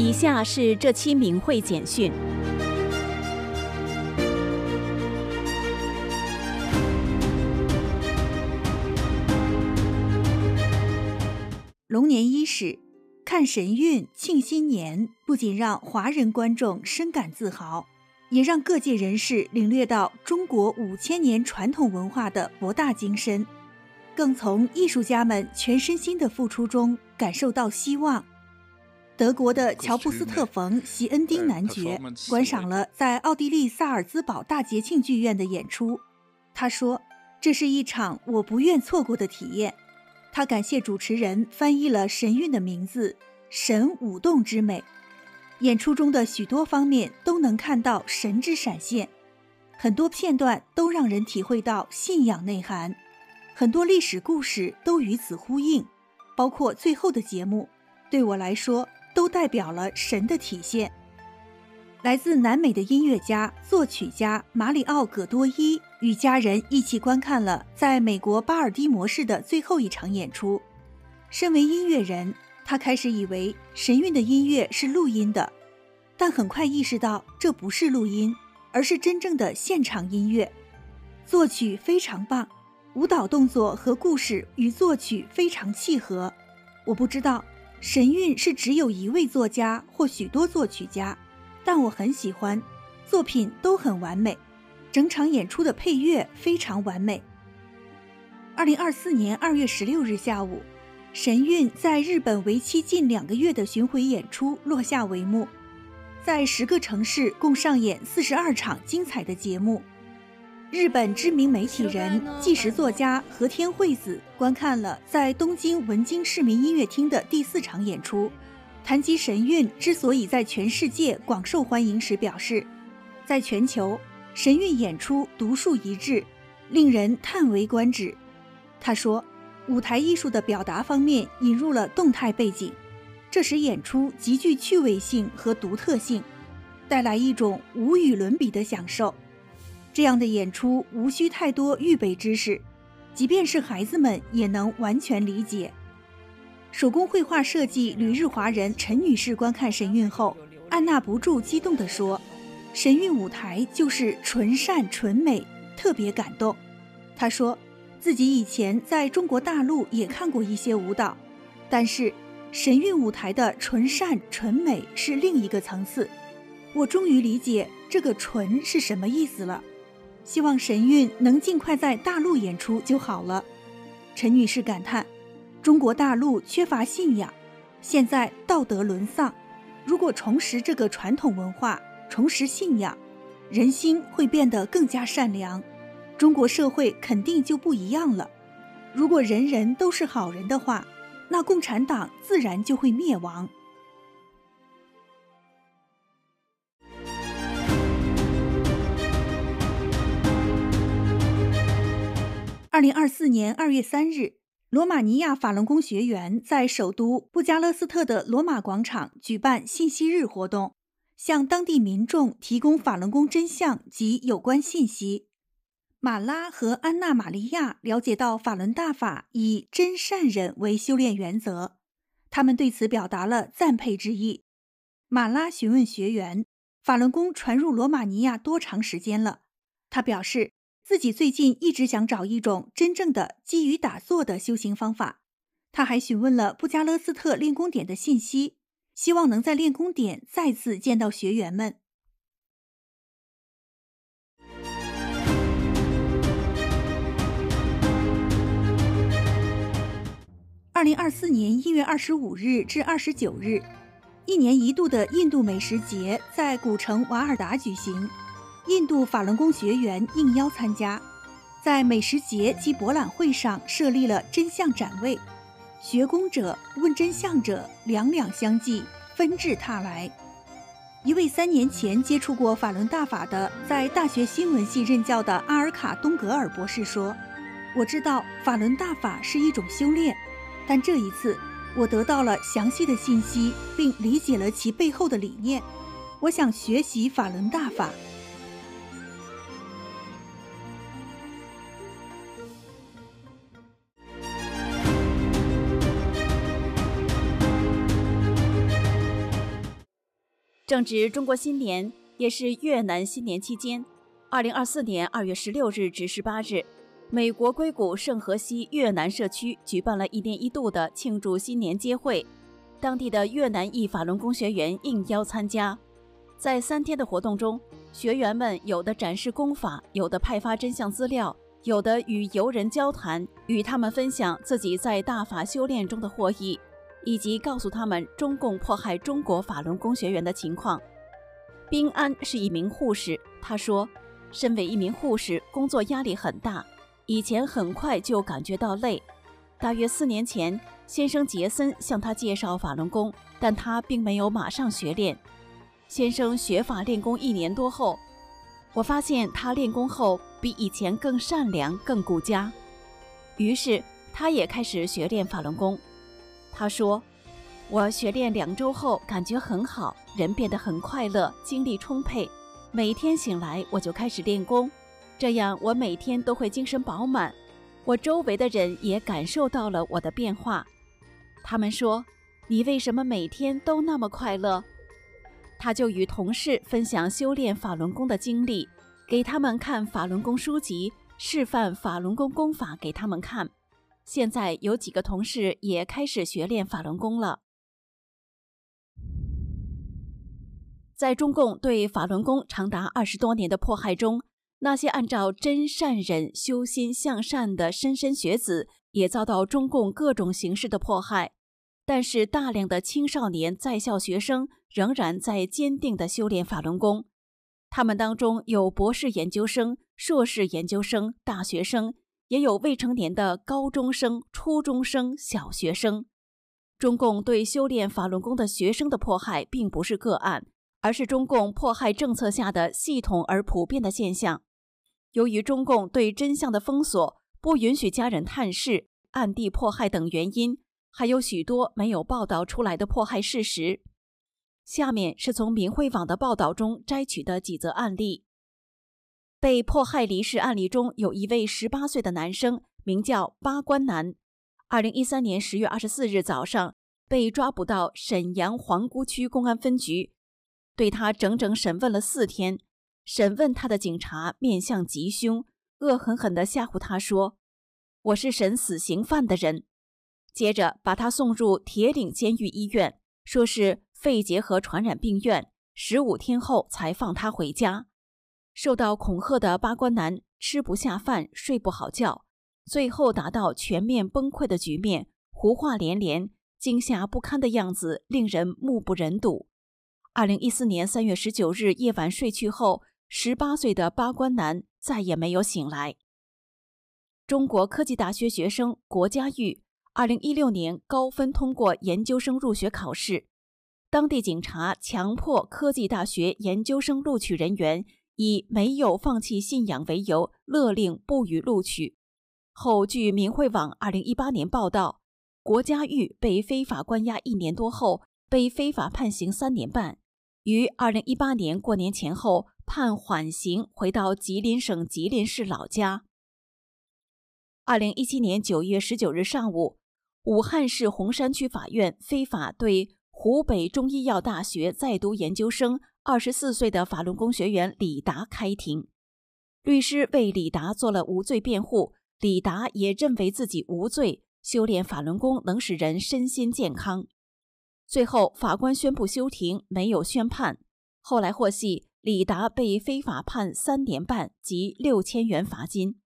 以下是这期明慧简讯。龙年伊始，看神韵庆新年，不仅让华人观众深感自豪，也让各界人士领略到中国五千年传统文化的博大精深，更从艺术家们全身心的付出中感受到希望。德国的乔布斯特冯席恩丁男爵观赏了在奥地利萨尔兹堡大节庆剧院的演出，他说：“这是一场我不愿错过的体验。”他感谢主持人翻译了神韵的名字“神舞动之美”。演出中的许多方面都能看到神之闪现，很多片段都让人体会到信仰内涵，很多历史故事都与此呼应，包括最后的节目，对我来说都代表了神的体现。来自南美的音乐家、作曲家马里奥·葛多伊与家人一起观看了在美国巴尔的摩市的最后一场演出。身为音乐人，他开始以为神韵的音乐是录音的，但很快意识到这不是录音，而是真正的现场音乐。作曲非常棒，舞蹈动作和故事与作曲非常契合。我不知道神韵是只有一位作家或许多作曲家。但我很喜欢，作品都很完美，整场演出的配乐非常完美。二零二四年二月十六日下午，神韵在日本为期近两个月的巡回演出落下帷幕，在十个城市共上演四十二场精彩的节目。日本知名媒体人、纪实作家和田惠子观看了在东京文京市民音乐厅的第四场演出。谈及神韵之所以在全世界广受欢迎时，表示，在全球神韵演出独树一帜，令人叹为观止。他说，舞台艺术的表达方面引入了动态背景，这使演出极具趣味性和独特性，带来一种无与伦比的享受。这样的演出无需太多预备知识，即便是孩子们也能完全理解。手工绘画设计旅日华人陈女士观看神韵后，按捺不住激动地说：“神韵舞台就是纯善纯美，特别感动。”她说自己以前在中国大陆也看过一些舞蹈，但是神韵舞台的纯善纯美是另一个层次。我终于理解这个“纯”是什么意思了。希望神韵能尽快在大陆演出就好了。陈女士感叹。中国大陆缺乏信仰，现在道德沦丧。如果重拾这个传统文化，重拾信仰，人心会变得更加善良，中国社会肯定就不一样了。如果人人都是好人的话，那共产党自然就会灭亡。二零二四年二月三日。罗马尼亚法轮功学员在首都布加勒斯特的罗马广场举办信息日活动，向当地民众提供法轮功真相及有关信息。马拉和安娜·玛利亚了解到法轮大法以真善忍为修炼原则，他们对此表达了赞佩之意。马拉询问学员：“法轮功传入罗马尼亚多长时间了？”他表示。自己最近一直想找一种真正的基于打坐的修行方法。他还询问了布加勒斯特练功点的信息，希望能在练功点再次见到学员们。二零二四年一月二十五日至二十九日，一年一度的印度美食节在古城瓦尔达举行。印度法轮功学员应邀参加，在美食节及博览会上设立了真相展位，学功者问真相者两两相济，纷至沓来。一位三年前接触过法轮大法的，在大学新闻系任教的阿尔卡东格尔博士说：“我知道法轮大法是一种修炼，但这一次我得到了详细的信息，并理解了其背后的理念。我想学习法轮大法。”正值中国新年，也是越南新年期间。二零二四年二月十六日至十八日，美国硅谷圣荷西越南社区举办了一年一度的庆祝新年接会，当地的越南裔法轮功学员应邀参加。在三天的活动中，学员们有的展示功法，有的派发真相资料，有的与游人交谈，与他们分享自己在大法修炼中的获益。以及告诉他们中共迫害中国法轮功学员的情况。宾安是一名护士，他说：“身为一名护士，工作压力很大，以前很快就感觉到累。大约四年前，先生杰森向他介绍法轮功，但他并没有马上学练。先生学法练功一年多后，我发现他练功后比以前更善良、更顾家，于是他也开始学练法轮功。”他说：“我学练两周后感觉很好，人变得很快乐，精力充沛。每天醒来我就开始练功，这样我每天都会精神饱满。我周围的人也感受到了我的变化。他们说：‘你为什么每天都那么快乐？’他就与同事分享修炼法轮功的经历，给他们看法轮功书籍，示范法轮功功法给他们看。”现在有几个同事也开始学练法轮功了。在中共对法轮功长达二十多年的迫害中，那些按照真善忍修心向善的莘莘学子也遭到中共各种形式的迫害。但是，大量的青少年在校学生仍然在坚定的修炼法轮功。他们当中有博士研究生、硕士研究生、大学生。也有未成年的高中生、初中生、小学生。中共对修炼法轮功的学生的迫害，并不是个案，而是中共迫害政策下的系统而普遍的现象。由于中共对真相的封锁、不允许家人探视、暗地迫害等原因，还有许多没有报道出来的迫害事实。下面是从明慧网的报道中摘取的几则案例。被迫害离世案例中有一位十八岁的男生，名叫八关男。二零一三年十月二十四日早上被抓捕到沈阳皇姑区公安分局，对他整整审问了四天。审问他的警察面相极凶，恶狠狠地吓唬他说：“我是审死刑犯的人。”接着把他送入铁岭监狱医院，说是肺结核传染病院。十五天后才放他回家。受到恐吓的八关男吃不下饭，睡不好觉，最后达到全面崩溃的局面，胡话连连，惊吓不堪的样子令人目不忍睹。二零一四年三月十九日夜晚睡去后，十八岁的八关男再也没有醒来。中国科技大学学生国家玉，二零一六年高分通过研究生入学考试，当地警察强迫科技大学研究生录取人员。以没有放弃信仰为由，勒令不予录取。后据明慧网二零一八年报道，国家玉被非法关押一年多后，被非法判刑三年半，于二零一八年过年前后判缓刑，回到吉林省吉林市老家。二零一七年九月十九日上午，武汉市洪山区法院非法对湖北中医药大学在读研究生。二十四岁的法轮功学员李达开庭，律师为李达做了无罪辩护，李达也认为自己无罪，修炼法轮功能使人身心健康。最后，法官宣布休庭，没有宣判。后来获悉，李达被非法判三年半及六千元罚金。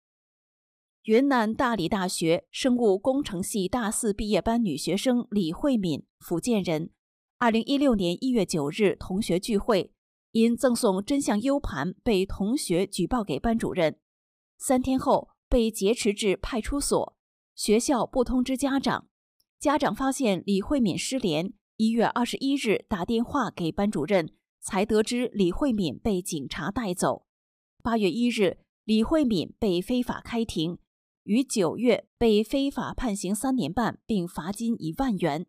云南大理大学生物工程系大四毕业班女学生李慧敏，福建人。二零一六年一月九日，同学聚会，因赠送真相 U 盘被同学举报给班主任，三天后被劫持至派出所，学校不通知家长，家长发现李慧敏失联，一月二十一日打电话给班主任，才得知李慧敏被警察带走。八月一日，李慧敏被非法开庭，于九月被非法判刑三年半，并罚金一万元。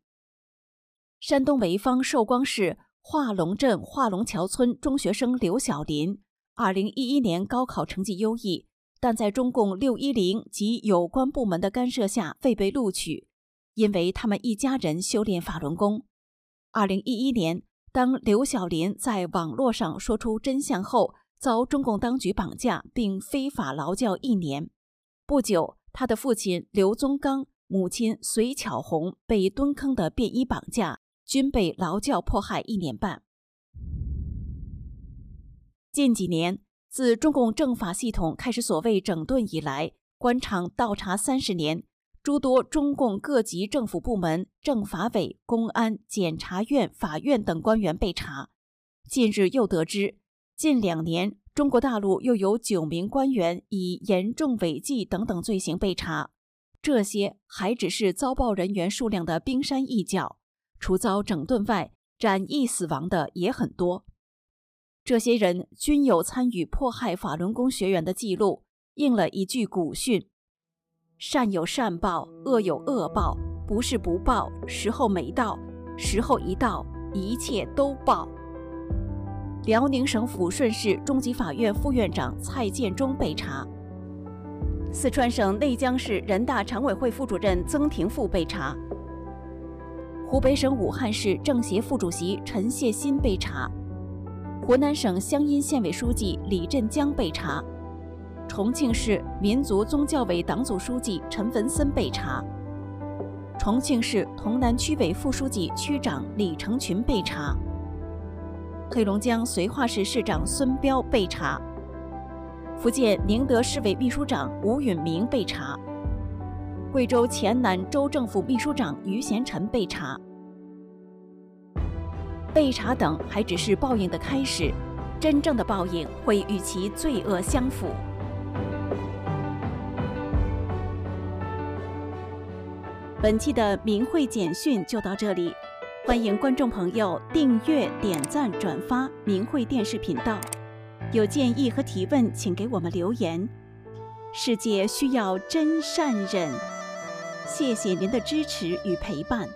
山东潍坊寿光市化龙镇化龙桥村中学生刘小林，二零一一年高考成绩优异，但在中共六一零及有关部门的干涉下未被录取，因为他们一家人修炼法轮功。二零一一年，当刘小林在网络上说出真相后，遭中共当局绑架并非法劳教一年。不久，他的父亲刘宗刚、母亲隋巧红被蹲坑的便衣绑架，均被劳教迫害一年半。近几年，自中共政法系统开始所谓整顿以来，官场倒查三十年。诸多中共各级政府部门、政法委、公安、检察院、法院等官员被查。近日又得知，近两年中国大陆又有九名官员以严重违纪等等罪行被查。这些还只是遭报人员数量的冰山一角，除遭整顿外，斩役死亡的也很多。这些人均有参与迫害法轮功学员的记录，应了一句古训。善有善报，恶有恶报，不是不报，时候没到，时候一到，一切都报。辽宁省抚顺市中级法院副院长蔡建忠被查，四川省内江市人大常委会副主任曾廷富被查，湖北省武汉市政协副主席陈谢新被查，湖南省湘阴县委书记李振江被查。重庆市民族宗教委党组书记陈文森被查，重庆市潼南区委副书记、区长李成群被查，黑龙江绥化市市长孙彪被查，福建宁德市委秘书长吴允明被查，贵州黔南州政府秘书长于贤臣被查。被查等还只是报应的开始，真正的报应会与其罪恶相符。本期的明慧简讯就到这里，欢迎观众朋友订阅、点赞、转发明慧电视频道。有建议和提问，请给我们留言。世界需要真善忍，谢谢您的支持与陪伴。